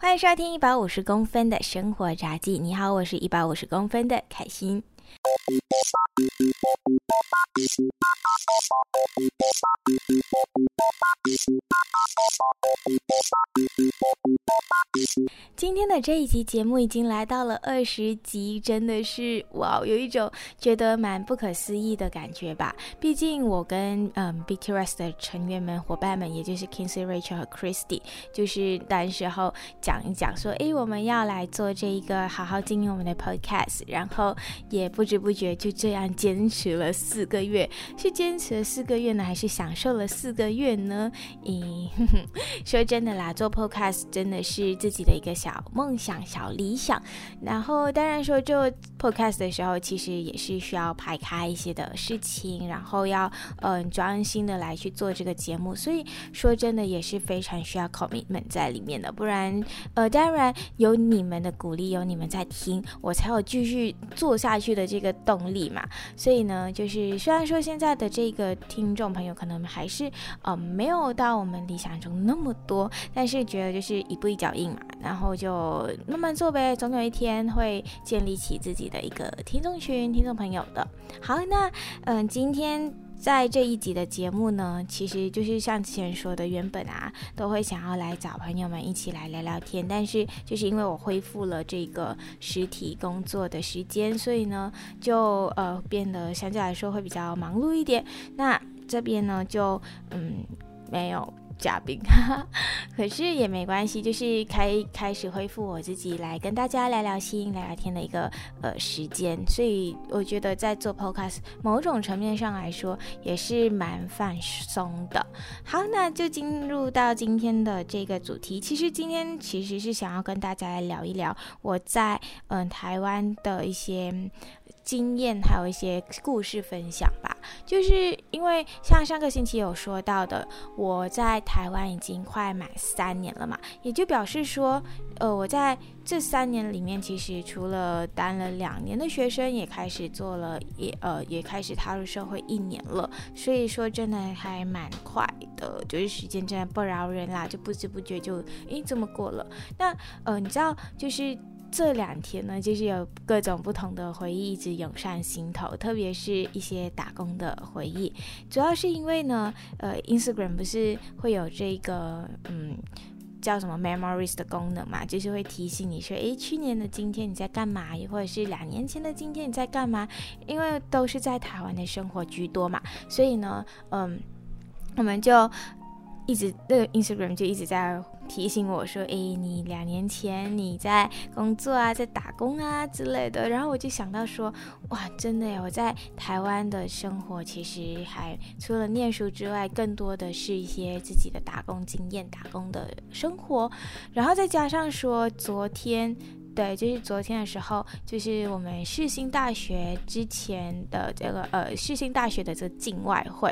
欢迎收听一百五十公分的生活杂技。你好，我是一百五十公分的凯欣。今天的这一集节目已经来到了二十集，真的是哇，有一种觉得蛮不可思议的感觉吧。毕竟我跟嗯 BTS 的成员们、伙伴们，也就是 Kinsey、Rachel 和 Christy，就是那时候讲一讲说，诶，我们要来做这一个好好经营我们的 Podcast，然后也不知不觉就这样坚持了四个月。是坚持了四个月呢，还是享受了四个月呢？咦，说真的啦，做 Podcast 真的是自己的一个小。梦想、小理想，然后当然说做 podcast 的时候，其实也是需要排开一些的事情，然后要嗯专心的来去做这个节目，所以说真的也是非常需要 commitment 在里面的，不然呃当然有你们的鼓励，有你们在听，我才有继续做下去的这个动力嘛。所以呢，就是虽然说现在的这个听众朋友可能还是呃没有到我们理想中那么多，但是觉得就是一步一脚印嘛，然后。就慢慢做呗，总有一天会建立起自己的一个听众群、听众朋友的。好，那嗯，今天在这一集的节目呢，其实就是像之前说的，原本啊都会想要来找朋友们一起来聊聊天，但是就是因为我恢复了这个实体工作的时间，所以呢就呃变得相对来说会比较忙碌一点。那这边呢就嗯没有。嘉宾，可是也没关系，就是开开始恢复我自己来跟大家聊聊心、聊聊天的一个呃时间，所以我觉得在做 Podcast 某种层面上来说也是蛮放松的。好，那就进入到今天的这个主题。其实今天其实是想要跟大家来聊一聊我在嗯、台湾的一些。经验还有一些故事分享吧，就是因为像上个星期有说到的，我在台湾已经快满三年了嘛，也就表示说，呃，我在这三年里面，其实除了当了两年的学生，也开始做了，也呃也开始踏入社会一年了，所以说真的还蛮快的，就是时间真的不饶人啦，就不知不觉就诶这么过了。那呃你知道就是。这两天呢，就是有各种不同的回忆一直涌上心头，特别是一些打工的回忆。主要是因为呢，呃，Instagram 不是会有这个嗯叫什么 Memories 的功能嘛，就是会提醒你说，诶，去年的今天你在干嘛？或者是两年前的今天你在干嘛？因为都是在台湾的生活居多嘛，所以呢，嗯，我们就。一直那个 Instagram 就一直在提醒我说：“诶，你两年前你在工作啊，在打工啊之类的。”然后我就想到说：“哇，真的呀！我在台湾的生活其实还除了念书之外，更多的是一些自己的打工经验、打工的生活。然后再加上说昨天。”对，就是昨天的时候，就是我们世新大学之前的这个呃世新大学的这个境外会，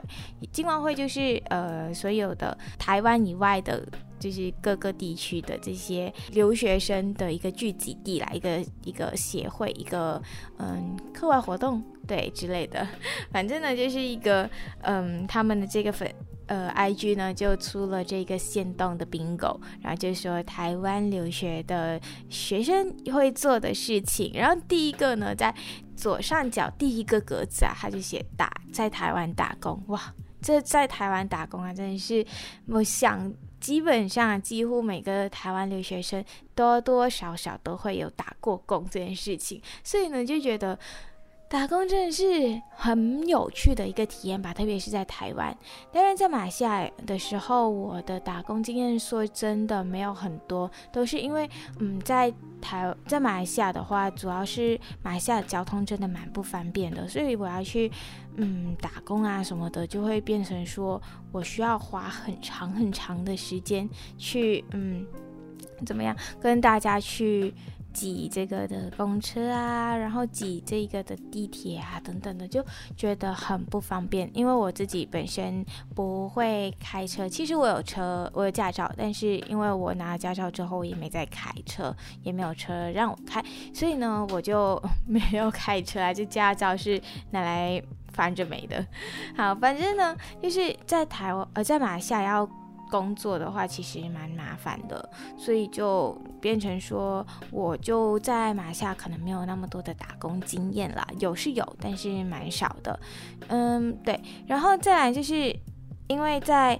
境外会就是呃所有的台湾以外的，就是各个地区的这些留学生的一个聚集地啦，一个一个协会，一个嗯课外活动对之类的，反正呢就是一个嗯他们的这个粉。呃，IG 呢就出了这个限动的 bingo，然后就说台湾留学的学生会做的事情，然后第一个呢在左上角第一个格子啊，他就写打在台湾打工，哇，这在台湾打工啊，真的是我想基本上几乎每个台湾留学生多多少少都会有打过工这件事情，所以呢就觉得。打工真的是很有趣的一个体验吧，特别是在台湾。当然，在马来西亚的时候，我的打工经验说真的没有很多，都是因为，嗯，在台在马来西亚的话，主要是马来西亚交通真的蛮不方便的，所以我要去，嗯，打工啊什么的，就会变成说我需要花很长很长的时间去，嗯，怎么样跟大家去。挤这个的公车啊，然后挤这个的地铁啊，等等的，就觉得很不方便。因为我自己本身不会开车，其实我有车，我有驾照，但是因为我拿了驾照之后，也没再开车，也没有车让我开，所以呢，我就没有开车啊。就驾照是拿来翻着没的。好，反正呢，就是在台湾，呃，在马来西亚要。工作的话，其实蛮麻烦的，所以就变成说，我就在马来西亚可能没有那么多的打工经验啦，有是有，但是蛮少的。嗯，对，然后再来就是因为在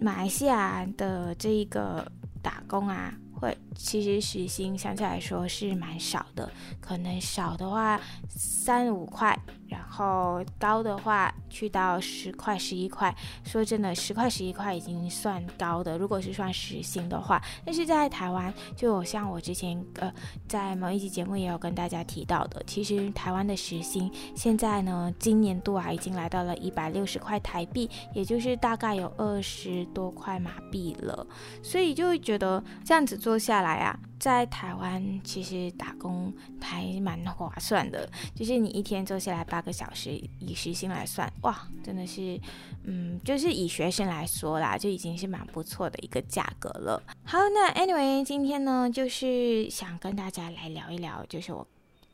马来西亚的这一个打工啊。会，其实时薪相对来说是蛮少的，可能少的话三五块，然后高的话去到十块、十一块。说真的，十块、十一块已经算高的，如果是算时薪的话。但是在台湾，就像我之前呃在某一集节目也有跟大家提到的，其实台湾的时薪现在呢，今年度啊已经来到了一百六十块台币，也就是大概有二十多块马币了。所以就会觉得这样子做。下来啊，在台湾其实打工还蛮划算的，就是你一天做下来八个小时，以时薪来算，哇，真的是，嗯，就是以学生来说啦，就已经是蛮不错的一个价格了。好，那 anyway，今天呢，就是想跟大家来聊一聊，就是我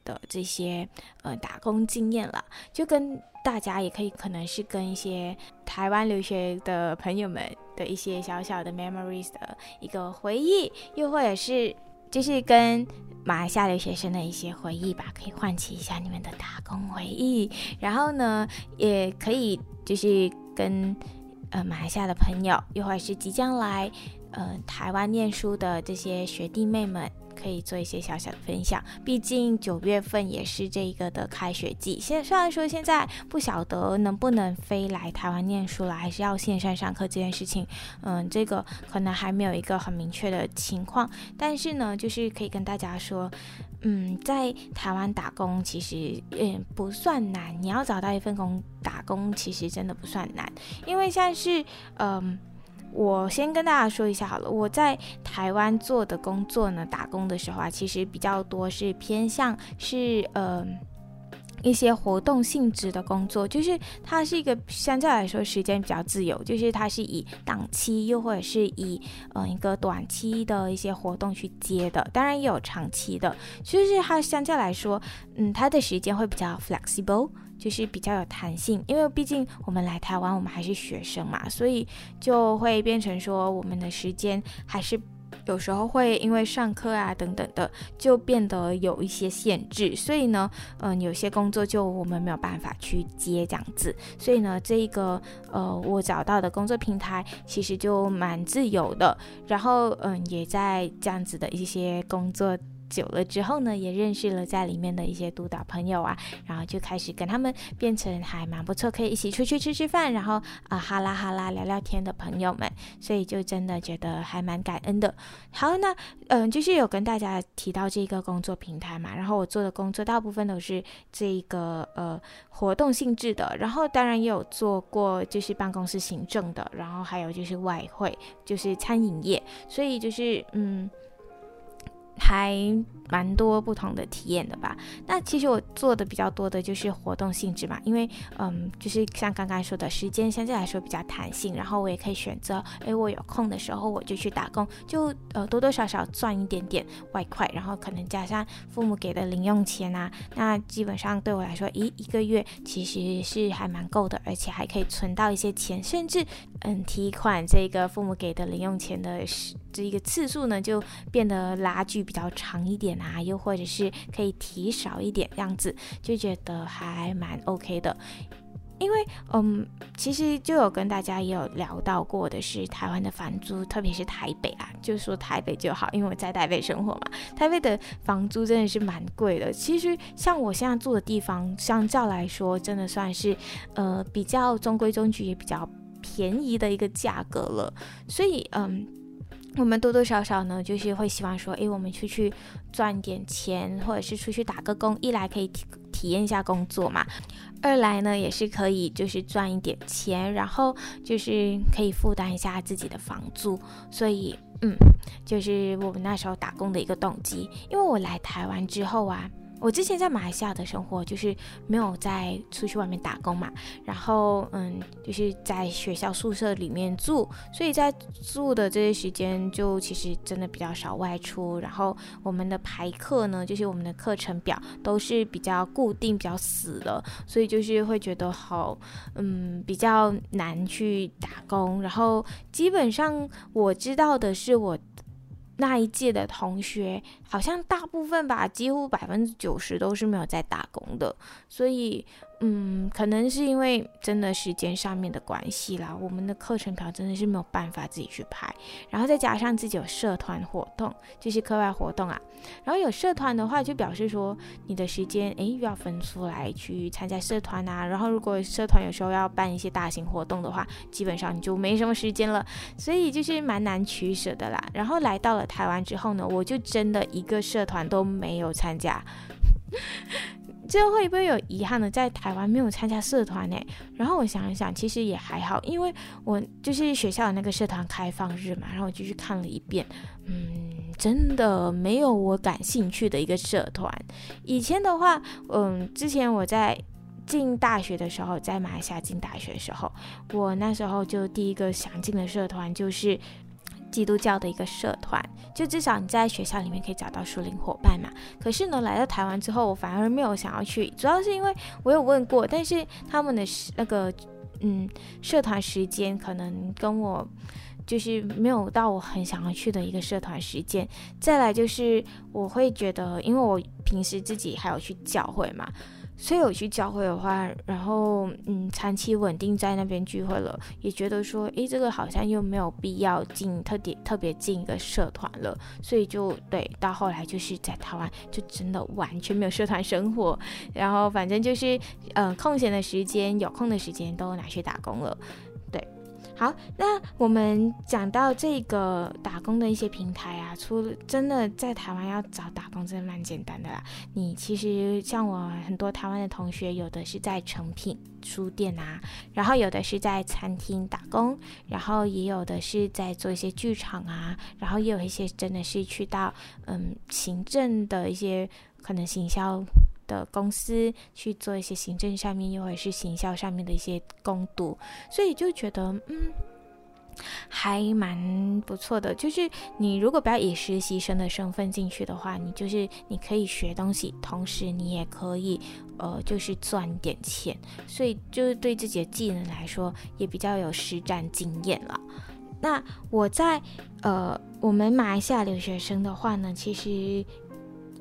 的这些呃打工经验了，就跟大家也可以可能是跟一些台湾留学的朋友们的一些小小的 memories 的一个回忆，又或者是就是跟马来西亚留学生的一些回忆吧，可以唤起一下你们的打工回忆。然后呢，也可以就是跟呃马来西亚的朋友，又或者是即将来呃台湾念书的这些学弟妹们。可以做一些小小的分享，毕竟九月份也是这个的开学季。现虽然说现在不晓得能不能飞来台湾念书了，还是要线上上课这件事情，嗯，这个可能还没有一个很明确的情况。但是呢，就是可以跟大家说，嗯，在台湾打工其实嗯不算难，你要找到一份工打工其实真的不算难，因为像是嗯。我先跟大家说一下好了，我在台湾做的工作呢，打工的时候啊，其实比较多是偏向是呃一些活动性质的工作，就是它是一个相对来说时间比较自由，就是它是以档期又或者是以呃一个短期的一些活动去接的，当然也有长期的，就是它相对来说，嗯，它的时间会比较 flexible。就是比较有弹性，因为毕竟我们来台湾，我们还是学生嘛，所以就会变成说，我们的时间还是有时候会因为上课啊等等的，就变得有一些限制。所以呢，嗯，有些工作就我们没有办法去接这样子。所以呢，这一个呃，我找到的工作平台其实就蛮自由的，然后嗯，也在这样子的一些工作。久了之后呢，也认识了在里面的一些督导朋友啊，然后就开始跟他们变成还蛮不错，可以一起出去吃吃饭，然后啊、哈啦哈啦聊聊天的朋友们，所以就真的觉得还蛮感恩的。好，那嗯、就是有跟大家提到这个工作平台嘛，然后我做的工作大部分都是这个呃活动性质的，然后当然也有做过就是办公室行政的，然后还有就是外汇，就是餐饮业，所以就是嗯。还蛮多不同的体验的吧。那其实我做的比较多的就是活动性质嘛，因为嗯，就是像刚刚说的时间相对来说比较弹性，然后我也可以选择，诶，我有空的时候我就去打工，就呃多多少少赚一点点外快，然后可能加上父母给的零用钱啊，那基本上对我来说，一一个月其实是还蛮够的，而且还可以存到一些钱，甚至嗯提款这个父母给的零用钱的这一个次数呢，就变得拉锯比较长一点啊，又或者是可以提少一点，这样子就觉得还蛮 OK 的。因为嗯，其实就有跟大家也有聊到过的是台湾的房租，特别是台北啊，就说台北就好，因为我在台北生活嘛，台北的房租真的是蛮贵的。其实像我现在住的地方，相较来说，真的算是呃比较中规中矩，也比较便宜的一个价格了。所以嗯。我们多多少少呢，就是会希望说，诶，我们出去赚点钱，或者是出去打个工，一来可以体体验一下工作嘛，二来呢也是可以就是赚一点钱，然后就是可以负担一下自己的房租，所以嗯，就是我们那时候打工的一个动机。因为我来台湾之后啊，我之前在马来西亚的生活就是没有在出去外面打工嘛，然后嗯，就是在学校宿舍里面住，所以在住的这些时间就其实真的比较少外出。然后我们的排课呢，就是我们的课程表都是比较固定、比较死的，所以就是会觉得好嗯比较难去打工。然后基本上我知道的是我。那一届的同学，好像大部分吧，几乎百分之九十都是没有在打工的，所以。嗯，可能是因为真的时间上面的关系啦，我们的课程表真的是没有办法自己去排，然后再加上自己有社团活动，就是课外活动啊，然后有社团的话，就表示说你的时间诶又要分出来去参加社团啊，然后如果社团有时候要办一些大型活动的话，基本上你就没什么时间了，所以就是蛮难取舍的啦。然后来到了台湾之后呢，我就真的一个社团都没有参加。这会不会有遗憾呢？在台湾没有参加社团呢？然后我想一想，其实也还好，因为我就是学校的那个社团开放日嘛，然后我就去看了一遍，嗯，真的没有我感兴趣的一个社团。以前的话，嗯，之前我在进大学的时候，在马来西亚进大学的时候，我那时候就第一个想进的社团就是。基督教的一个社团，就至少你在学校里面可以找到属灵伙伴嘛。可是呢，来到台湾之后，我反而没有想要去，主要是因为我有问过，但是他们的那个嗯社团时间可能跟我就是没有到我很想要去的一个社团时间。再来就是我会觉得，因为我平时自己还有去教会嘛。所以我去教会的话，然后嗯，长期稳定在那边聚会了，也觉得说，诶，这个好像又没有必要进特别特别进一个社团了，所以就对，到后来就是在台湾就真的完全没有社团生活，然后反正就是嗯、呃，空闲的时间、有空的时间都拿去打工了。好，那我们讲到这个打工的一些平台啊，除真的在台湾要找打工，真的蛮简单的啦。你其实像我很多台湾的同学，有的是在成品书店啊，然后有的是在餐厅打工，然后也有的是在做一些剧场啊，然后也有一些真的是去到嗯行政的一些可能行销。的公司去做一些行政上面，又或者是行销上面的一些工读，所以就觉得嗯，还蛮不错的。就是你如果不要以实习生的身份进去的话，你就是你可以学东西，同时你也可以呃，就是赚点钱。所以就是对自己的技能来说，也比较有实战经验了。那我在呃，我们马来西亚留学生的话呢，其实。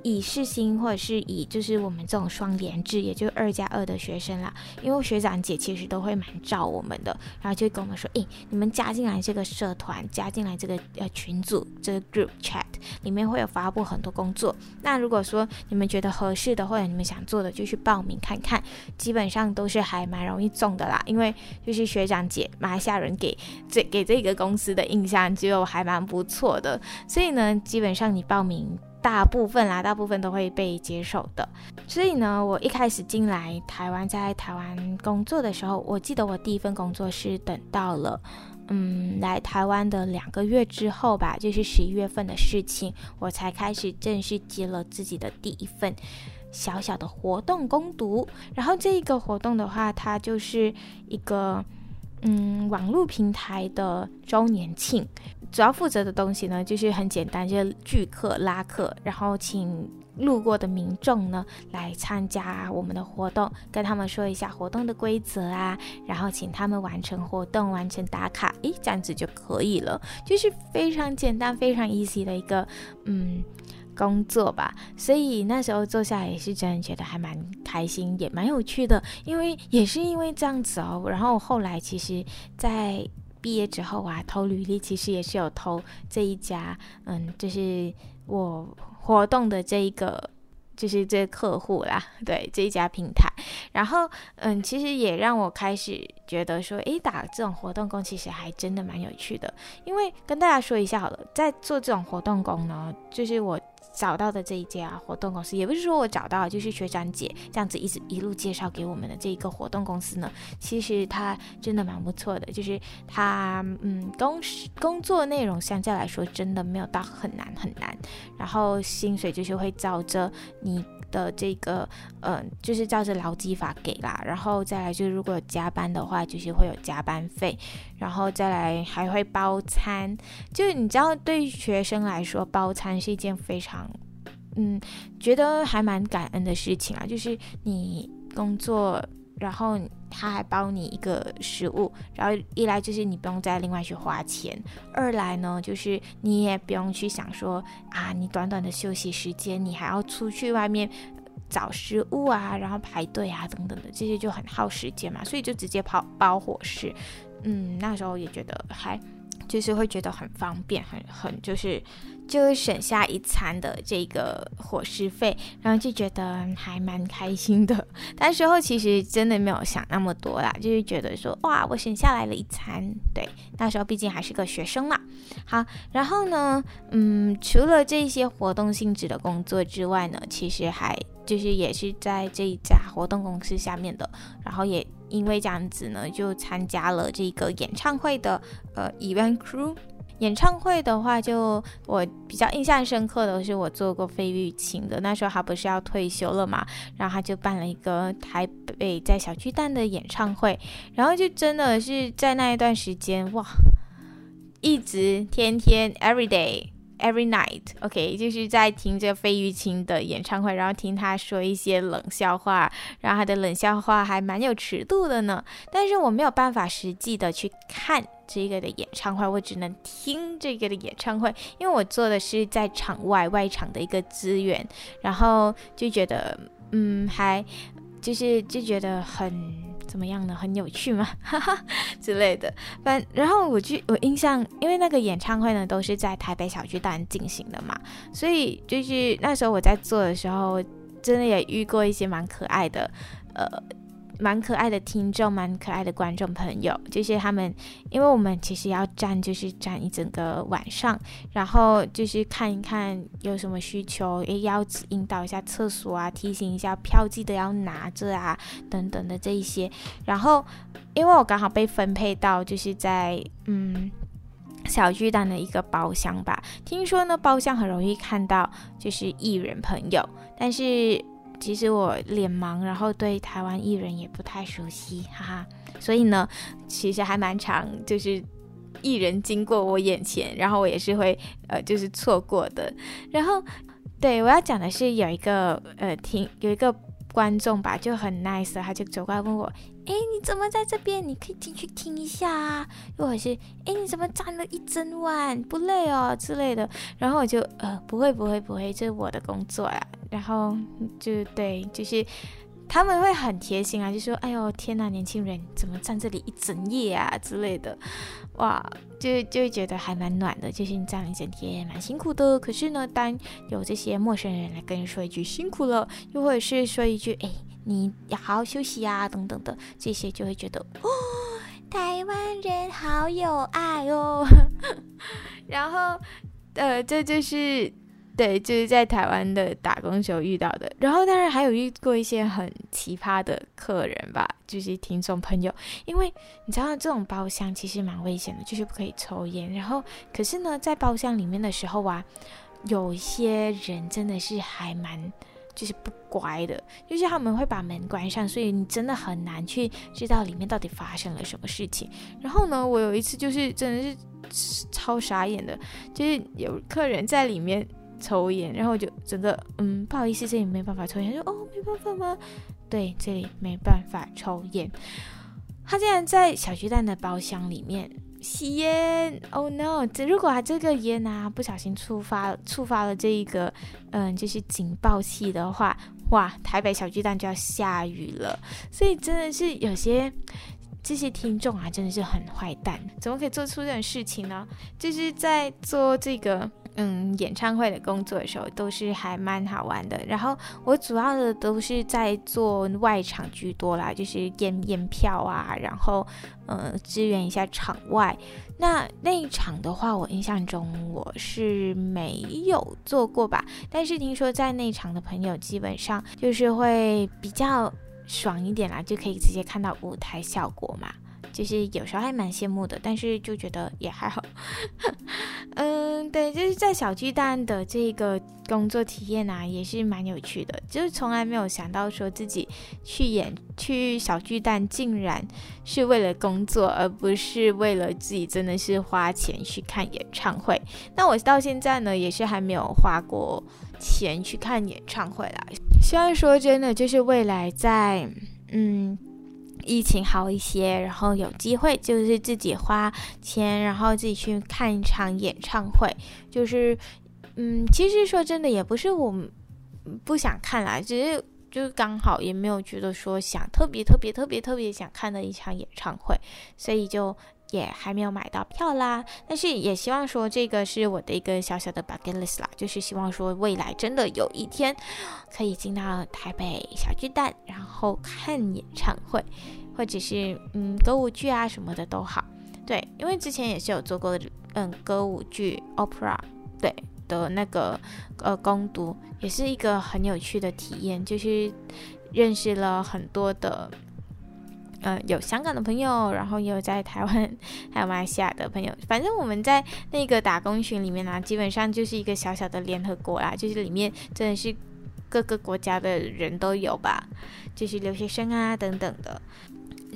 以世新或者是以就是我们这种双联制，也就二加二的学生啦，因为学长姐其实都会蛮照我们的，然后就跟我们说，诶，你们加进来这个社团，加进来这个呃群组，这个 group chat 里面会有发布很多工作。那如果说你们觉得合适的或者你们想做的，就去报名看看，基本上都是还蛮容易中的啦，因为就是学长姐马来西亚人给这给这个公司的印象就还蛮不错的，所以呢，基本上你报名。大部分啦，大部分都会被接受的。所以呢，我一开始进来台湾，在台湾工作的时候，我记得我第一份工作是等到了，嗯，来台湾的两个月之后吧，就是十一月份的事情，我才开始正式接了自己的第一份小小的活动攻读。然后这一个活动的话，它就是一个。嗯，网络平台的周年庆，主要负责的东西呢，就是很简单，就是聚客拉客，然后请路过的民众呢来参加我们的活动，跟他们说一下活动的规则啊，然后请他们完成活动，完成打卡，诶，这样子就可以了，就是非常简单、非常 easy 的一个嗯。工作吧，所以那时候坐下也是真的觉得还蛮开心，也蛮有趣的。因为也是因为这样子哦，然后后来其实，在毕业之后啊，投履历其实也是有投这一家，嗯，就是我活动的这一个，就是这客户啦，对，这一家平台。然后嗯，其实也让我开始觉得说，诶，打这种活动工其实还真的蛮有趣的。因为跟大家说一下好了，在做这种活动工呢，就是我。找到的这一家活动公司，也不是说我找到，就是学长姐这样子一直一路介绍给我们的这一个活动公司呢，其实它真的蛮不错的，就是它嗯工工作内容相对来说真的没有到很难很难，然后薪水就是会照着你的这个嗯、呃、就是照着劳基法给啦，然后再来就是如果加班的话，就是会有加班费，然后再来还会包餐，就你知道对于学生来说包餐是一件非常。嗯，觉得还蛮感恩的事情啊，就是你工作，然后他还包你一个食物，然后一来就是你不用再另外去花钱，二来呢就是你也不用去想说啊，你短短的休息时间，你还要出去外面找食物啊，然后排队啊等等的，这些就很耗时间嘛，所以就直接跑包伙食。嗯，那时候也觉得还就是会觉得很方便，很很就是。就会省下一餐的这个伙食费，然后就觉得还蛮开心的。但时候其实真的没有想那么多啦，就是觉得说哇，我省下来了一餐。对，那时候毕竟还是个学生嘛。好，然后呢，嗯，除了这些活动性质的工作之外呢，其实还就是也是在这一家活动公司下面的，然后也因为这样子呢，就参加了这个演唱会的呃 event crew。演唱会的话，就我比较印象深刻的是，我做过费玉清的，那时候他不是要退休了嘛，然后他就办了一个台北在小巨蛋的演唱会，然后就真的是在那一段时间，哇，一直天天 every day every night，OK，就是在听这个费玉清的演唱会，然后听他说一些冷笑话，然后他的冷笑话还蛮有尺度的呢，但是我没有办法实际的去看。这个的演唱会，我只能听这个的演唱会，因为我做的是在场外外场的一个资源，然后就觉得，嗯，还就是就觉得很怎么样呢？很有趣吗，哈 哈之类的。反然后我就我印象，因为那个演唱会呢都是在台北小巨蛋进行的嘛，所以就是那时候我在做的时候，真的也遇过一些蛮可爱的，呃。蛮可爱的听众，蛮可爱的观众朋友，就是他们，因为我们其实要站，就是站一整个晚上，然后就是看一看有什么需求，也要引导一下厕所啊，提醒一下票记得要拿着啊，等等的这一些。然后，因为我刚好被分配到就是在嗯小巨蛋的一个包厢吧，听说呢包厢很容易看到就是艺人朋友，但是。其实我脸盲，然后对台湾艺人也不太熟悉，哈哈。所以呢，其实还蛮长，就是艺人经过我眼前，然后我也是会呃，就是错过的。然后，对，我要讲的是有一个呃，听有一个观众吧，就很 nice，他就走过来问我。哎，你怎么在这边？你可以进去听一下啊。或者是，哎，你怎么站了一整晚？不累哦之类的。然后我就，呃，不会，不会，不会，这是我的工作呀。然后就对，就是他们会很贴心啊，就说，哎呦，天呐，年轻人怎么站这里一整夜啊之类的。哇，就就会觉得还蛮暖的。就是你这样一整天蛮辛苦的，可是呢，当有这些陌生人来跟你说一句辛苦了，又或者是说一句，哎。你要好好休息啊，等等的这些就会觉得哦，台湾人好有爱哦。然后，呃，这就是对，就是在台湾的打工时候遇到的。然后，当然还有遇过一些很奇葩的客人吧，就是听众朋友。因为你知道，这种包厢其实蛮危险的，就是不可以抽烟。然后，可是呢，在包厢里面的时候啊，有一些人真的是还蛮。就是不乖的，就是他们会把门关上，所以你真的很难去知道里面到底发生了什么事情。然后呢，我有一次就是真的是超傻眼的，就是有客人在里面抽烟，然后我就整个嗯，不好意思，这里没办法抽烟，说哦，没办法吗？对，这里没办法抽烟。他竟然在小巨蛋的包厢里面。吸烟，Oh no！这如果他这个烟啊不小心触发触发了这一个嗯，就是警报器的话，哇，台北小巨蛋就要下雨了。所以真的是有些这些听众啊，真的是很坏蛋，怎么可以做出这种事情呢？就是在做这个嗯演唱会的工作的时候，都是还蛮好玩的。然后我主要的都是在做外场居多啦，就是验验票啊，然后呃支援一下场外。那那一场的话，我印象中我是没有做过吧，但是听说在那场的朋友基本上就是会比较爽一点啦，就可以直接看到舞台效果嘛。就是有时候还蛮羡慕的，但是就觉得也还好。嗯，对，就是在小巨蛋的这个工作体验啊，也是蛮有趣的。就是从来没有想到说自己去演去小巨蛋，竟然是为了工作，而不是为了自己真的是花钱去看演唱会。那我到现在呢，也是还没有花过钱去看演唱会啦。虽然说真的，就是未来在嗯。疫情好一些，然后有机会就是自己花钱，然后自己去看一场演唱会。就是，嗯，其实说真的，也不是我不想看啦，只是就是刚好也没有觉得说想特别特别特别特别想看的一场演唱会，所以就。也还没有买到票啦，但是也希望说这个是我的一个小小的 bucket list 啦，就是希望说未来真的有一天可以进到台北小巨蛋，然后看演唱会，或者是嗯歌舞剧啊什么的都好。对，因为之前也是有做过嗯歌舞剧 opera 对的那个呃攻读，也是一个很有趣的体验，就是认识了很多的。嗯，有香港的朋友，然后也有在台湾，还有马来西亚的朋友。反正我们在那个打工群里面呢、基本上就是一个小小的联合国啦，就是里面真的是各个国家的人都有吧，就是留学生啊等等的。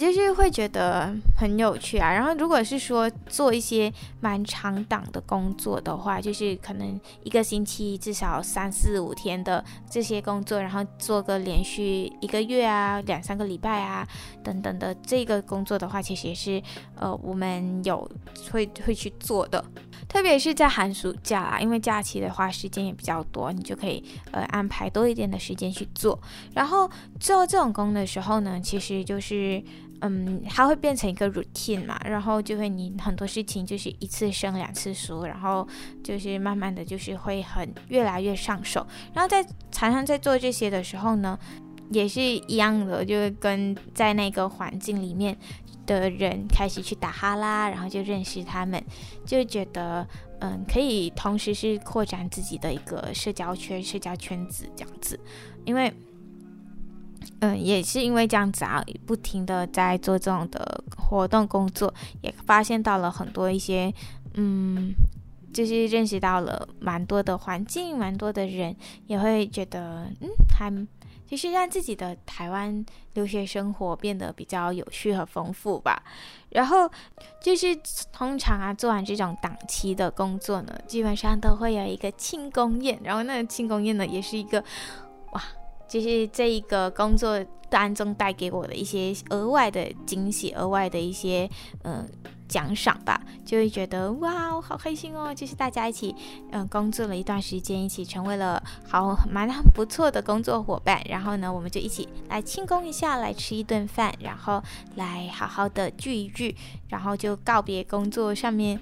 就是会觉得很有趣啊，然后如果是说做一些蛮长档的工作的话，就是可能一个星期至少三四五天的这些工作，然后做个连续一个月啊、两三个礼拜啊等等的这个工作的话，其实也是呃我们有会会去做的，特别是在寒暑假啊，因为假期的话时间也比较多，你就可以呃安排多一点的时间去做。然后做这种工的时候呢，其实就是。嗯，它会变成一个 routine 嘛，然后就会你很多事情就是一次生两次熟，然后就是慢慢的就是会很越来越上手，然后在常常在做这些的时候呢，也是一样的，就是跟在那个环境里面的人开始去打哈拉，然后就认识他们，就觉得嗯可以同时是扩展自己的一个社交圈、社交圈子这样子，因为。嗯，也是因为这样子啊，不停的在做这种的活动工作，也发现到了很多一些，嗯，就是认识到了蛮多的环境，蛮多的人，也会觉得，嗯，还就是让自己的台湾留学生活变得比较有趣和丰富吧。然后就是通常啊，做完这种档期的工作呢，基本上都会有一个庆功宴，然后那个庆功宴呢，也是一个，哇。就是这一个工作当中带给我的一些额外的惊喜，额外的一些嗯。奖赏吧，就会觉得哇，好开心哦！就是大家一起，嗯，工作了一段时间，一起成为了好蛮不错的工作伙伴。然后呢，我们就一起来庆功一下，来吃一顿饭，然后来好好的聚一聚，然后就告别工作上面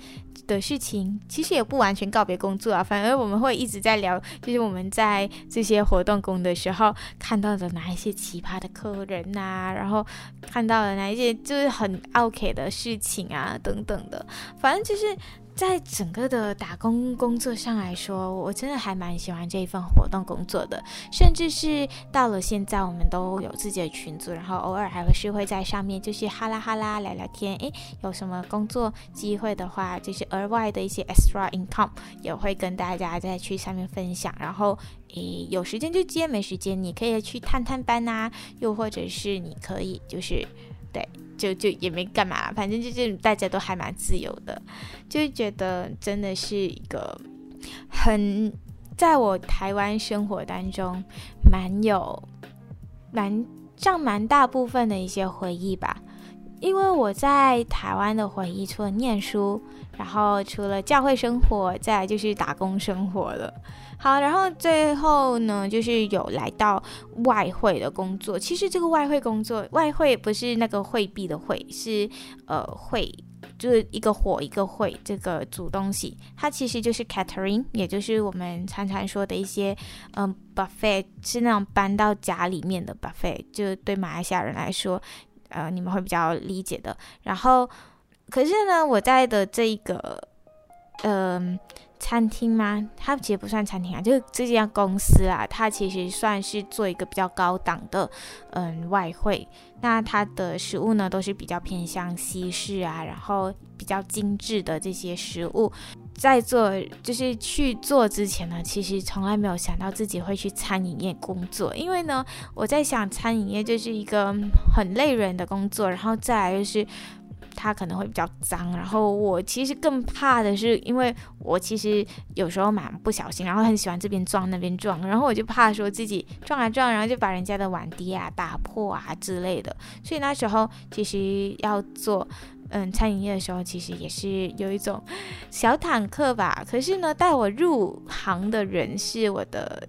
的事情。其实也不完全告别工作啊，反而我们会一直在聊，就是我们在这些活动工的时候看到的哪一些奇葩的客人呐、啊，然后看到的哪一些就是很 OK 的事情啊。等等的，反正就是在整个的打工工作上来说，我真的还蛮喜欢这一份活动工作的。甚至是到了现在，我们都有自己的群组，然后偶尔还会是会在上面就是哈拉哈拉聊聊天。诶，有什么工作机会的话，就是额外的一些 extra income 也会跟大家再去上面分享。然后，诶，有时间就接，没时间你可以去探探班啊，又或者是你可以就是对。就就也没干嘛，反正就是大家都还蛮自由的，就觉得真的是一个很在我台湾生活当中蛮有蛮占蛮大部分的一些回忆吧。因为我在台湾的回忆，除了念书，然后除了教会生活，再来就是打工生活了。好，然后最后呢，就是有来到外汇的工作。其实这个外汇工作，外汇不是那个汇币的汇，是呃汇就是一个火一个汇，这个煮东西，它其实就是 catering，也就是我们常常说的一些，嗯，buffet 是那种搬到家里面的 buffet，就对马来西亚人来说，呃，你们会比较理解的。然后，可是呢，我在的这一个，嗯。餐厅吗？它其实不算餐厅啊，就是这家公司啊，它其实算是做一个比较高档的，嗯，外汇。那它的食物呢，都是比较偏向西式啊，然后比较精致的这些食物。在做就是去做之前呢，其实从来没有想到自己会去餐饮业工作，因为呢，我在想餐饮业就是一个很累人的工作，然后再来就是。它可能会比较脏，然后我其实更怕的是，因为我其实有时候蛮不小心，然后很喜欢这边撞那边撞，然后我就怕说自己撞啊撞，然后就把人家的碗碟啊打破啊之类的。所以那时候其实要做嗯餐饮业的时候，其实也是有一种小坦克吧。可是呢，带我入行的人是我的。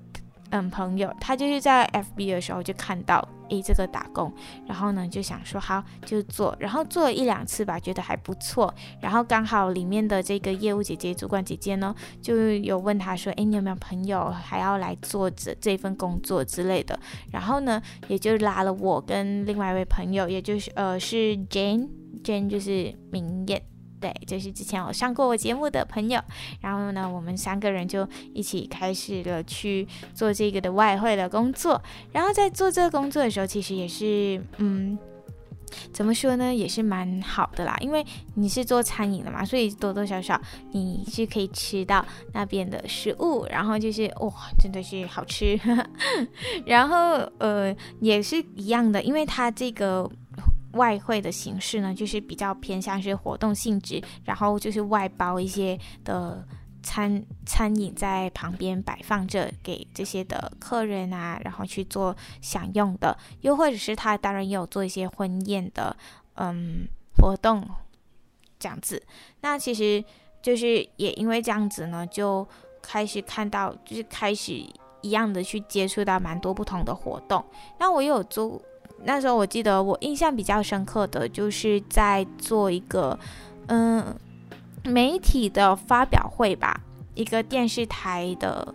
嗯，朋友，他就是在 FB 的时候就看到诶这个打工，然后呢就想说好就做，然后做了一两次吧，觉得还不错，然后刚好里面的这个业务姐姐、主管姐姐呢就有问他说，诶你有没有朋友还要来做这这份工作之类的，然后呢也就拉了我跟另外一位朋友，也就是呃是 Jane Jane 就是明艳。对，就是之前有上过我节目的朋友，然后呢，我们三个人就一起开始了去做这个的外汇的工作。然后在做这个工作的时候，其实也是，嗯，怎么说呢，也是蛮好的啦，因为你是做餐饮的嘛，所以多多少少你是可以吃到那边的食物，然后就是哇，真的是好吃。然后呃，也是一样的，因为它这个。外汇的形式呢，就是比较偏向是活动性质，然后就是外包一些的餐餐饮在旁边摆放着给这些的客人啊，然后去做享用的，又或者是他当然也有做一些婚宴的嗯活动这样子。那其实就是也因为这样子呢，就开始看到就是开始一样的去接触到蛮多不同的活动。那我有做。那时候我记得我印象比较深刻的就是在做一个嗯媒体的发表会吧，一个电视台的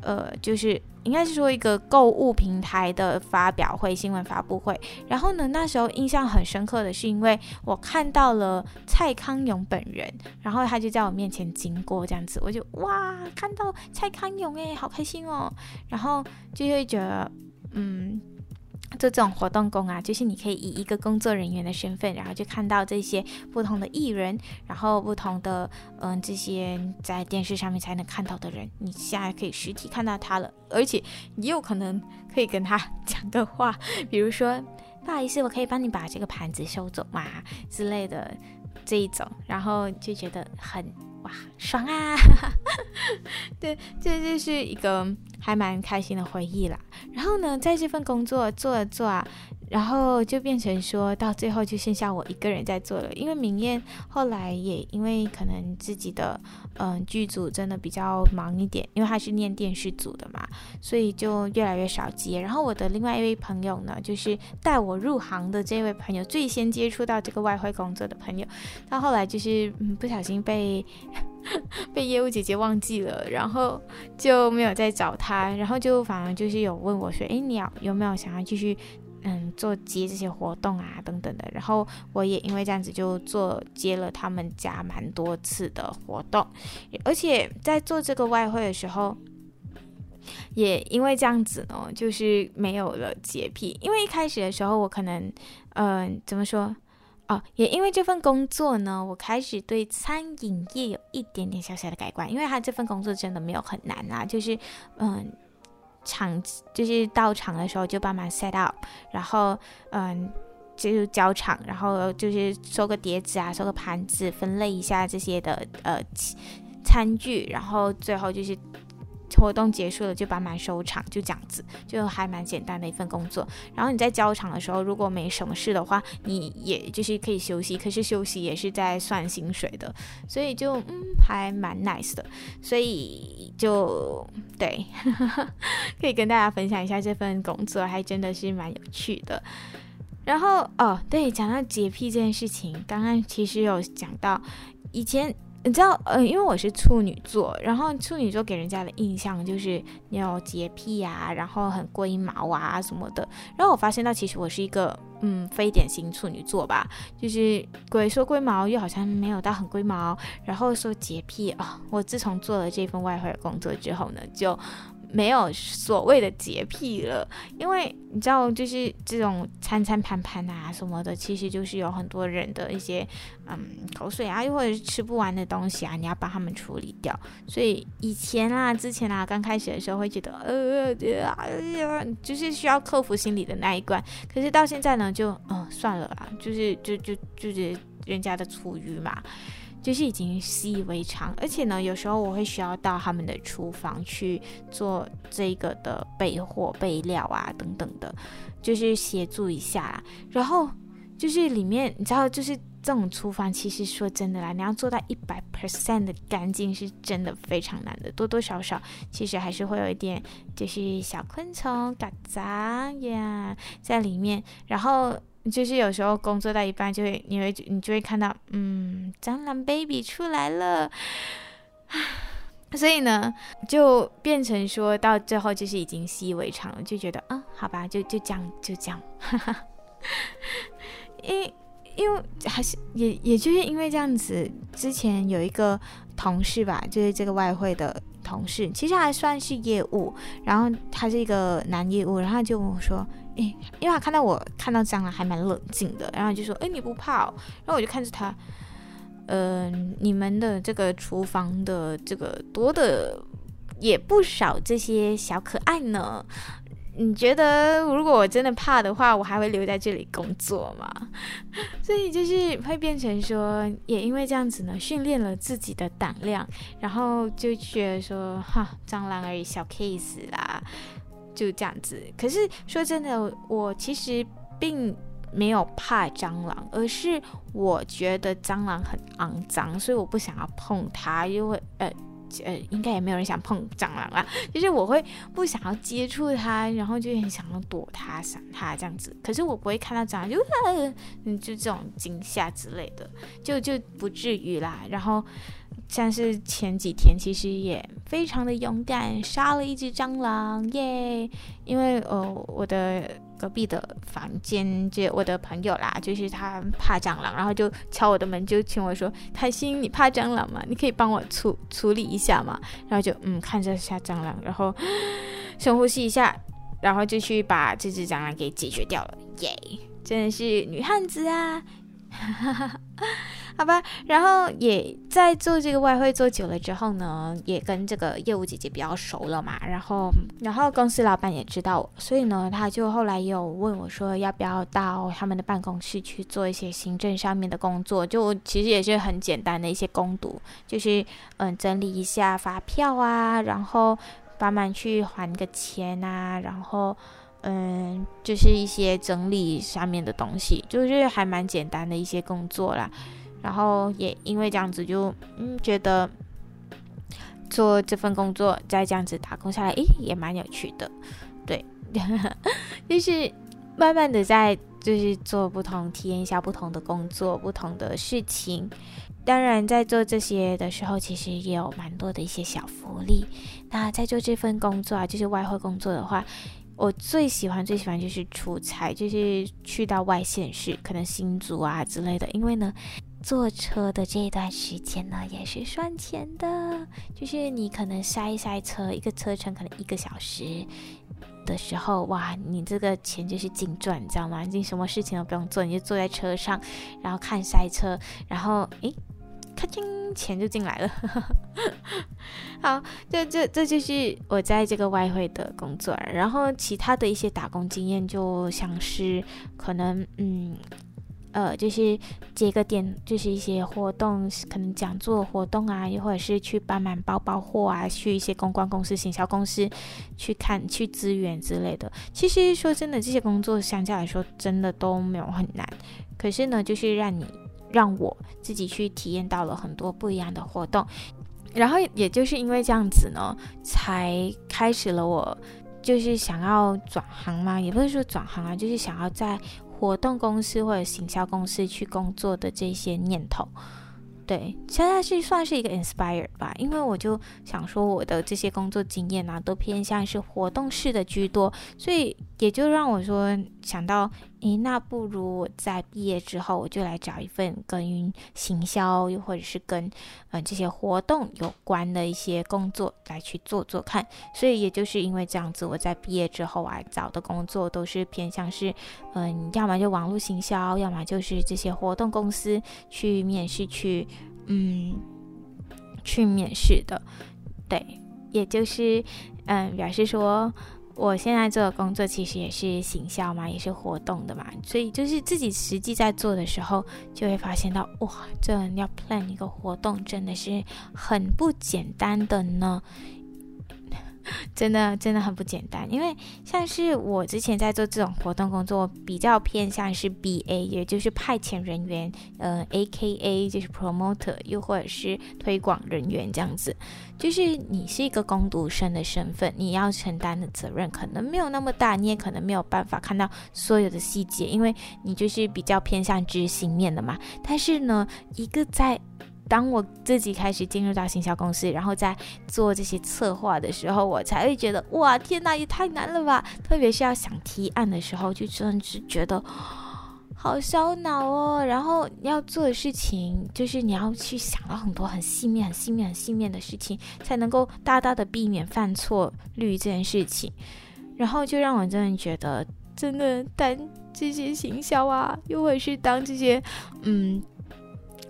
呃就是应该是说一个购物平台的发表会，新闻发布会。然后呢，那时候印象很深刻的是因为我看到了蔡康永本人，然后他就在我面前经过这样子，我就哇看到蔡康永诶，好开心哦，然后就会觉得嗯。做这种活动工啊，就是你可以以一个工作人员的身份，然后就看到这些不同的艺人，然后不同的嗯这些在电视上面才能看到的人，你现在可以实体看到他了，而且你有可能可以跟他讲的话，比如说不好意思，我可以帮你把这个盘子收走吗？之类的这一种，然后就觉得很哇爽啊，对，这就是一个。还蛮开心的回忆啦，然后呢，在这份工作做着做啊，然后就变成说到最后就剩下我一个人在做了，因为明艳后来也因为可能自己的嗯剧组真的比较忙一点，因为他是念电视组的嘛，所以就越来越少接。然后我的另外一位朋友呢，就是带我入行的这位朋友，最先接触到这个外汇工作的朋友，到后来就是嗯不小心被。被业务姐姐忘记了，然后就没有再找他，然后就反而就是有问我说：“诶，你要有没有想要继续嗯做接这些活动啊等等的？”然后我也因为这样子就做接了他们家蛮多次的活动，而且在做这个外汇的时候，也因为这样子呢，就是没有了洁癖，因为一开始的时候我可能嗯怎么说？哦，也因为这份工作呢，我开始对餐饮业有一点点小小的改观，因为他这份工作真的没有很难啊，就是嗯，场就是到场的时候就帮忙 set up，然后嗯，就是交场，然后就是收个碟子啊，收个盘子，分类一下这些的呃餐具，然后最后就是。活动结束了就帮忙收场，就这样子，就还蛮简单的一份工作。然后你在交场的时候，如果没什么事的话，你也就是可以休息，可是休息也是在算薪水的，所以就嗯还蛮 nice 的。所以就对，可以跟大家分享一下这份工作，还真的是蛮有趣的。然后哦，对，讲到洁癖这件事情，刚刚其实有讲到，以前你知道，呃，因为我是处女座，然后处女座给人家的印象就是你有洁癖啊，然后很龟毛啊什么的。然后我发现到，其实我是一个嗯非典型处女座吧，就是鬼说龟毛又好像没有到很龟毛，然后说洁癖啊、哦，我自从做了这份外汇工作之后呢，就。没有所谓的洁癖了，因为你知道，就是这种餐餐盘盘啊什么的，其实就是有很多人的一些嗯口水啊，又或者是吃不完的东西啊，你要帮他们处理掉。所以以前啊，之前啊，刚开始的时候会觉得呃，呃，就是需要克服心理的那一关。可是到现在呢，就嗯、算了啦，就是就就就是人家的厨余嘛。就是已经习以为常，而且呢，有时候我会需要到他们的厨房去做这个的备货、备料啊等等的，就是协助一下啦。然后就是里面，你知道，就是这种厨房，其实说真的啦，你要做到一百 percent 的干净，是真的非常难的，多多少少其实还是会有一点，就是小昆虫、嘎杂呀在里面，然后。就是有时候工作到一半，就会你会你就会看到，嗯，蟑螂 baby 出来了，所以呢，就变成说到最后就是已经习以为常了，就觉得，嗯，好吧，就就这样就这样，哈哈，因因为还是也也就是因为这样子，之前有一个同事吧，就是这个外汇的同事，其实还算是业务，然后他是一个男业务，然后就跟我说。诶，因为他看到我看到蟑螂还蛮冷静的，然后就说：“诶，你不怕哦？”然后我就看着他，嗯、呃，你们的这个厨房的这个多的也不少这些小可爱呢。你觉得如果我真的怕的话，我还会留在这里工作吗？所以就是会变成说，也因为这样子呢，训练了自己的胆量，然后就觉得说，哈，蟑螂而已，小 case 啦。就这样子，可是说真的，我其实并没有怕蟑螂，而是我觉得蟑螂很肮脏，所以我不想要碰它，因为呃呃，应该也没有人想碰蟑螂啦，就是我会不想要接触它，然后就很想要躲它、闪它这样子。可是我不会看到蟑螂就嗯、就这种惊吓之类的，就就不至于啦。然后。像是前几天，其实也非常的勇敢，杀了一只蟑螂耶！因为呃，我的隔壁的房间，就我的朋友啦，就是他怕蟑螂，然后就敲我的门，就请我说：“开心，你怕蟑螂吗？你可以帮我处处理一下吗？”然后就嗯，看着下蟑螂，然后深呼吸一下，然后就去把这只蟑螂给解决掉了耶！真的是女汉子啊！哈哈哈。好吧，然后也在做这个外汇做久了之后呢，也跟这个业务姐姐比较熟了嘛。然后，然后公司老板也知道我，所以呢，他就后来有问我说，要不要到他们的办公室去做一些行政上面的工作。就其实也是很简单的一些工读，就是嗯，整理一下发票啊，然后帮忙去还个钱啊，然后嗯，就是一些整理上面的东西，就是还蛮简单的一些工作啦。然后也因为这样子就，嗯觉得做这份工作再这样子打工下来，诶，也蛮有趣的，对，就是慢慢的在就是做不同，体验一下不同的工作，不同的事情。当然，在做这些的时候，其实也有蛮多的一些小福利。那在做这份工作啊，就是外汇工作的话，我最喜欢最喜欢就是出差，就是去到外县市，可能新竹啊之类的，因为呢。坐车的这段时间呢，也是算钱的。就是你可能塞一塞车，一个车程可能一个小时的时候，哇，你这个钱就是净赚，你知道吗？你什么事情都不用做，你就坐在车上，然后看塞车，然后诶，咔嚓，钱就进来了。好，这这这就是我在这个外汇的工作。然后其他的一些打工经验，就像是可能嗯。呃，就是接个电，就是一些活动，可能讲座活动啊，又或者是去帮忙包包货啊，去一些公关公司、行销公司去看、去资源之类的。其实说真的，这些工作相较来说，真的都没有很难。可是呢，就是让你让我自己去体验到了很多不一样的活动，然后也就是因为这样子呢，才开始了我。就是想要转行嘛，也不是说转行啊，就是想要在活动公司或者行销公司去工作的这些念头。对，现在是算是一个 inspired 吧，因为我就想说，我的这些工作经验啊，都偏向是活动式的居多，所以也就让我说想到，诶，那不如我在毕业之后，我就来找一份跟行销又或者是跟呃这些活动有关的一些工作来去做做看。所以也就是因为这样子，我在毕业之后啊，找的工作都是偏向是，嗯、要么就网络行销，要么就是这些活动公司去面试去。嗯，去面试的，对，也就是嗯，表示说我现在做的工作其实也是行销嘛，也是活动的嘛，所以就是自己实际在做的时候，就会发现到哇，这要 plan 一个活动真的是很不简单的呢。真的真的很不简单，因为像是我之前在做这种活动工作，比较偏向是 BA，也就是派遣人员，呃，AKA 就是 promoter，又或者是推广人员这样子。就是你是一个工读生的身份，你要承担的责任可能没有那么大，你也可能没有办法看到所有的细节，因为你就是比较偏向执行面的嘛。但是呢，一个在当我自己开始进入到行销公司，然后在做这些策划的时候，我才会觉得哇，天哪，也太难了吧！特别是要想提案的时候，就真的是觉得 好烧脑哦。然后你要做的事情，就是你要去想到很多很细面、很细面、很细面的事情，才能够大大的避免犯错率这件事情。然后就让我真的觉得，真的当这些行销啊，又或者是当这些嗯。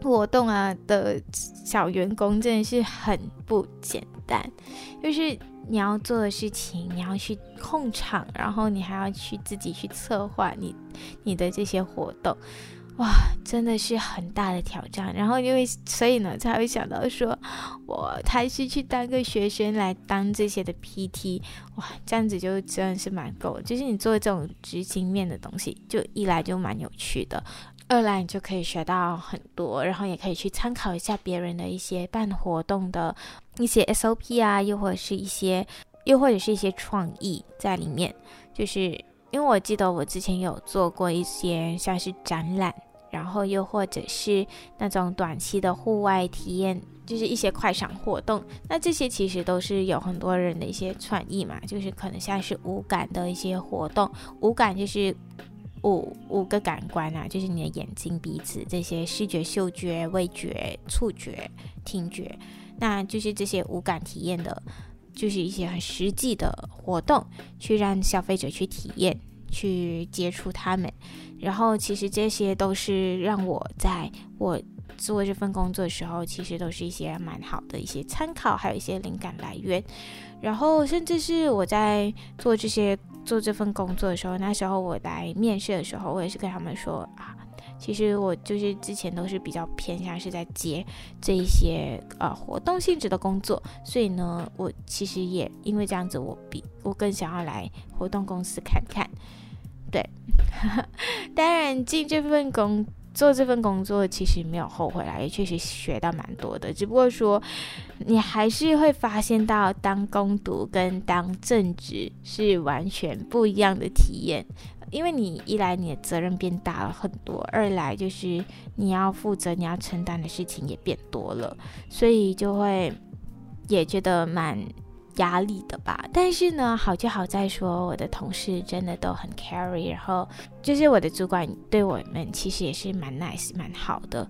活动啊的小员工真的是很不简单，就是你要做的事情，你要去控场，然后你还要去自己去策划你你的这些活动，哇，真的是很大的挑战。然后因为所以呢，才会想到说，我还是去当个学生来当这些的 PT，哇，这样子就真的是蛮够。就是你做这种执行面的东西，就一来就蛮有趣的。二来你就可以学到很多，然后也可以去参考一下别人的一些办活动的一些 SOP 啊，又或者是一些，又或者是一些创意在里面。就是因为我记得我之前有做过一些像是展览，然后又或者是那种短期的户外体验，就是一些快闪活动。那这些其实都是有很多人的一些创意嘛，就是可能像是无感的一些活动，无感就是。五五个感官啊，就是你的眼睛、鼻子这些视觉、嗅觉、味觉、触觉、听觉，那就是这些五感体验的，就是一些很实际的活动，去让消费者去体验、去接触他们。然后，其实这些都是让我在我做这份工作的时候，其实都是一些蛮好的一些参考，还有一些灵感来源。然后，甚至是我在做这些。做这份工作的时候，那时候我来面试的时候，我也是跟他们说啊，其实我就是之前都是比较偏向是在接这一些呃活动性质的工作，所以呢，我其实也因为这样子，我比我更想要来活动公司看看。对，当然进这份工。做这份工作其实没有后悔啦，也确实学到蛮多的。只不过说，你还是会发现到当工读跟当正职是完全不一样的体验，因为你一来你的责任变大了很多，二来就是你要负责、你要承担的事情也变多了，所以就会也觉得蛮。压力的吧，但是呢，好就好在说，我的同事真的都很 carry，然后就是我的主管对我们其实也是蛮 nice、蛮好的。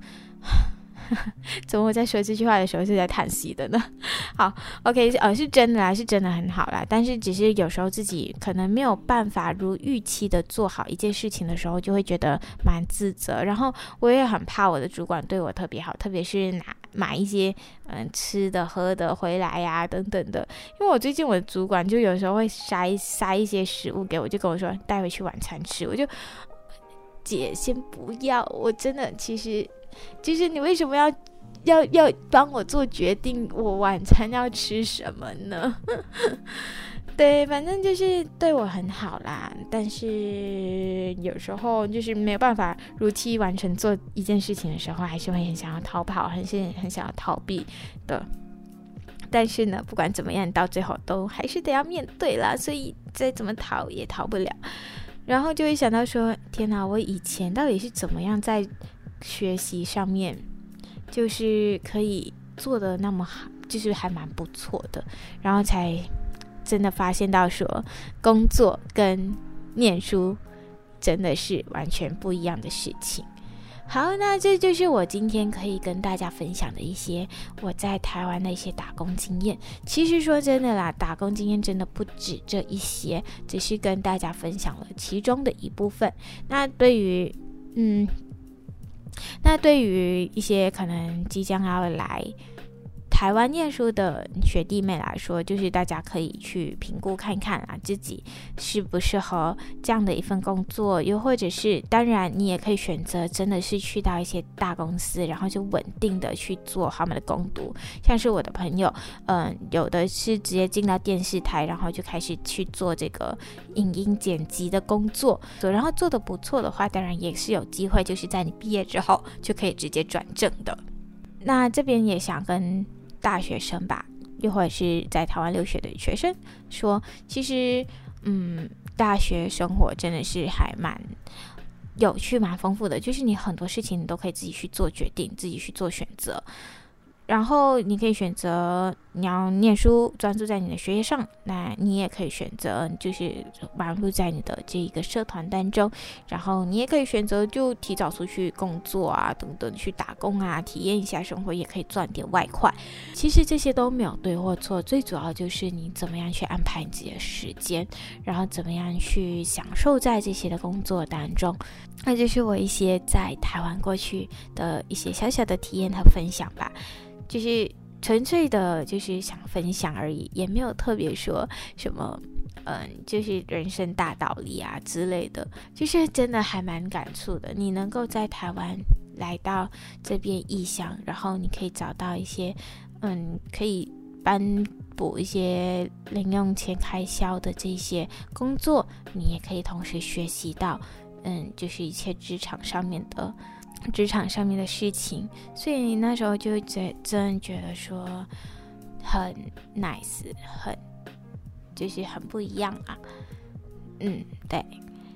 怎么我在说这句话的时候是在叹息的呢？好，OK，呃，是真的啦，是真的很好啦。但是只是有时候自己可能没有办法如预期的做好一件事情的时候，就会觉得蛮自责。然后我也很怕我的主管对我特别好，特别是拿买一些嗯吃的喝的回来呀、等等的。因为我最近我的主管就有时候会塞塞一些食物给我，就跟我说带回去晚餐吃。我就姐先不要，我真的其实。就是你为什么要要要帮我做决定？我晚餐要吃什么呢？对，反正就是对我很好啦。但是有时候就是没有办法如期完成做一件事情的时候，还是会很想要逃跑，很是很想要逃避的。但是呢，不管怎么样，到最后都还是得要面对啦。所以再怎么逃也逃不了。然后就会想到说，天哪，我以前到底是怎么样在学习上面，就是可以做得那么好，就是还蛮不错的，然后才真的发现到说，工作跟念书真的是完全不一样的事情。好，那这就是我今天可以跟大家分享的一些我在台湾的一些打工经验。其实说真的啦，打工经验真的不止这一些，只是跟大家分享了其中的一部分。那对于，嗯，那对于一些可能即将要来。台湾念书的学弟妹来说，就是大家可以去评估看看啊，自己适不适合这样的一份工作，又或者是，当然你也可以选择真的是去到一些大公司，然后就稳定的去做他们的工读。像是我的朋友，嗯，有的是直接进到电视台，然后就开始去做这个影音剪辑的工作，然后做的不错的话，当然也是有机会，就是在你毕业之后就可以直接转正的。那这边也想跟。大学生吧，又或者是在台湾留学的学生，说其实，嗯，大学生活真的是还蛮有趣、蛮丰富的，就是你很多事情你都可以自己去做决定，自己去做选择。然后你可以选择你要念书，专注在你的学业上；那你也可以选择就是忙碌在你的这一个社团当中。然后你也可以选择就提早出去工作啊，等等去打工啊，体验一下生活，也可以赚点外快。其实这些都没有对或错，最主要就是你怎么样去安排你自己的时间，然后怎么样去享受在这些的工作当中。那就是我一些在台湾过去的一些小小的体验和分享吧。就是纯粹的，就是想分享而已，也没有特别说什么，嗯，就是人生大道理啊之类的。就是真的还蛮感触的，你能够在台湾来到这边异乡，然后你可以找到一些，嗯，可以帮补一些零用钱开销的这些工作，你也可以同时学习到，嗯，就是一切职场上面的。职场上面的事情，所以那时候就觉真觉得说很 nice，很就是很不一样啊。嗯，对，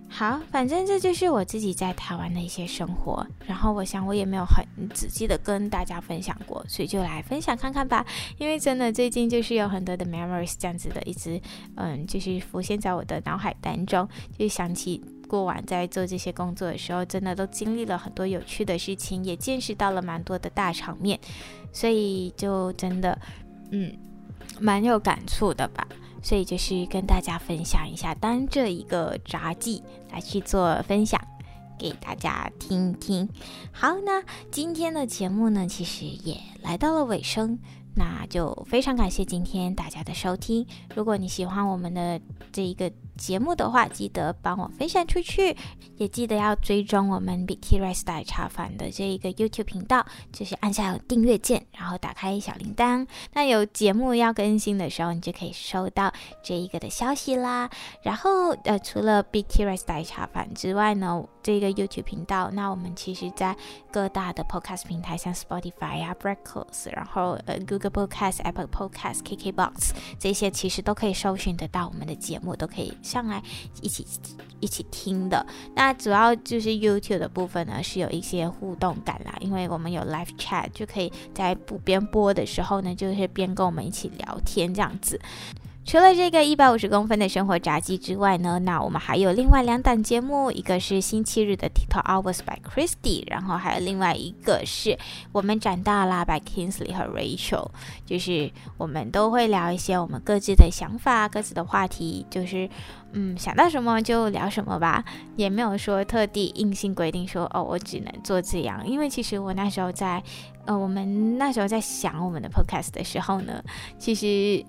好，反正这就是我自己在台湾的一些生活。然后我想我也没有很仔细的跟大家分享过，所以就来分享看看吧。因为真的最近就是有很多的 memories 这样子的，一直嗯，就是浮现在我的脑海当中，就想起。过往在做这些工作的时候，真的都经历了很多有趣的事情，也见识到了蛮多的大场面，所以就真的，嗯，蛮有感触的吧。所以就是跟大家分享一下，当这一个杂记来去做分享，给大家听一听。好，那今天的节目呢，其实也来到了尾声。那就非常感谢今天大家的收听。如果你喜欢我们的这一个节目的话，记得帮我分享出去，也记得要追踪我们 Big T Rice 大茶饭的这一个 YouTube 频道，就是按下订阅键，然后打开小铃铛。那有节目要更新的时候，你就可以收到这一个的消息啦。然后呃，除了 Big T Rice 大茶饭之外呢，这个 YouTube 频道，那我们其实在各大的 Podcast 平台，像 Spotify 啊、Breakfast，然后呃 Google。Podcast、Apple Podcast、KKBox 这些其实都可以搜寻得到我们的节目，都可以上来一起一起听的。那主要就是 YouTube 的部分呢，是有一些互动感啦，因为我们有 Live Chat，就可以在不边播的时候呢，就是边跟我们一起聊天这样子。除了这个一百五十公分的生活炸鸡之外呢，那我们还有另外两档节目，一个是星期日的 TikTok Hours by Christy，然后还有另外一个是我们长大啦 by Kingsley 和 Rachel，就是我们都会聊一些我们各自的想法、各自的话题，就是嗯想到什么就聊什么吧，也没有说特地硬性规定说哦我只能做这样，因为其实我那时候在呃我们那时候在想我们的 Podcast 的时候呢，其实。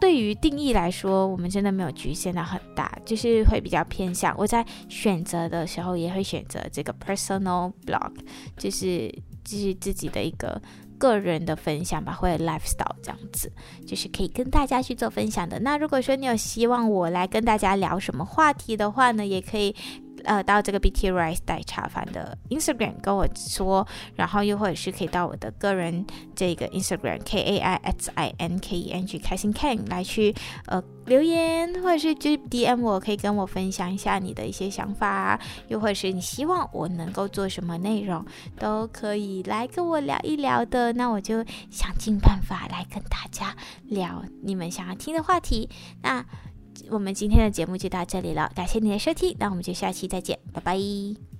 对于定义来说，我们真的没有局限到很大，就是会比较偏向。我在选择的时候也会选择这个 personal blog，就是就是自己的一个个人的分享吧，或者 lifestyle 这样子，就是可以跟大家去做分享的。那如果说你有希望我来跟大家聊什么话题的话呢，也可以。呃到这个 Betty Rice 带茶饭的 Instagram 跟我说，然后又或者是可以到我的个人这个 Instagram K A I S I N K E N G 开心 Ken 来去呃留言，或者是就 DM 我，可以跟我分享一下你的一些想法，又或者是你希望我能够做什么内容，都可以来跟我聊一聊的。那我就想尽办法来跟大家聊你们想要听的话题。那我们今天的节目就到这里了，感谢你的收听，那我们就下期再见，拜拜。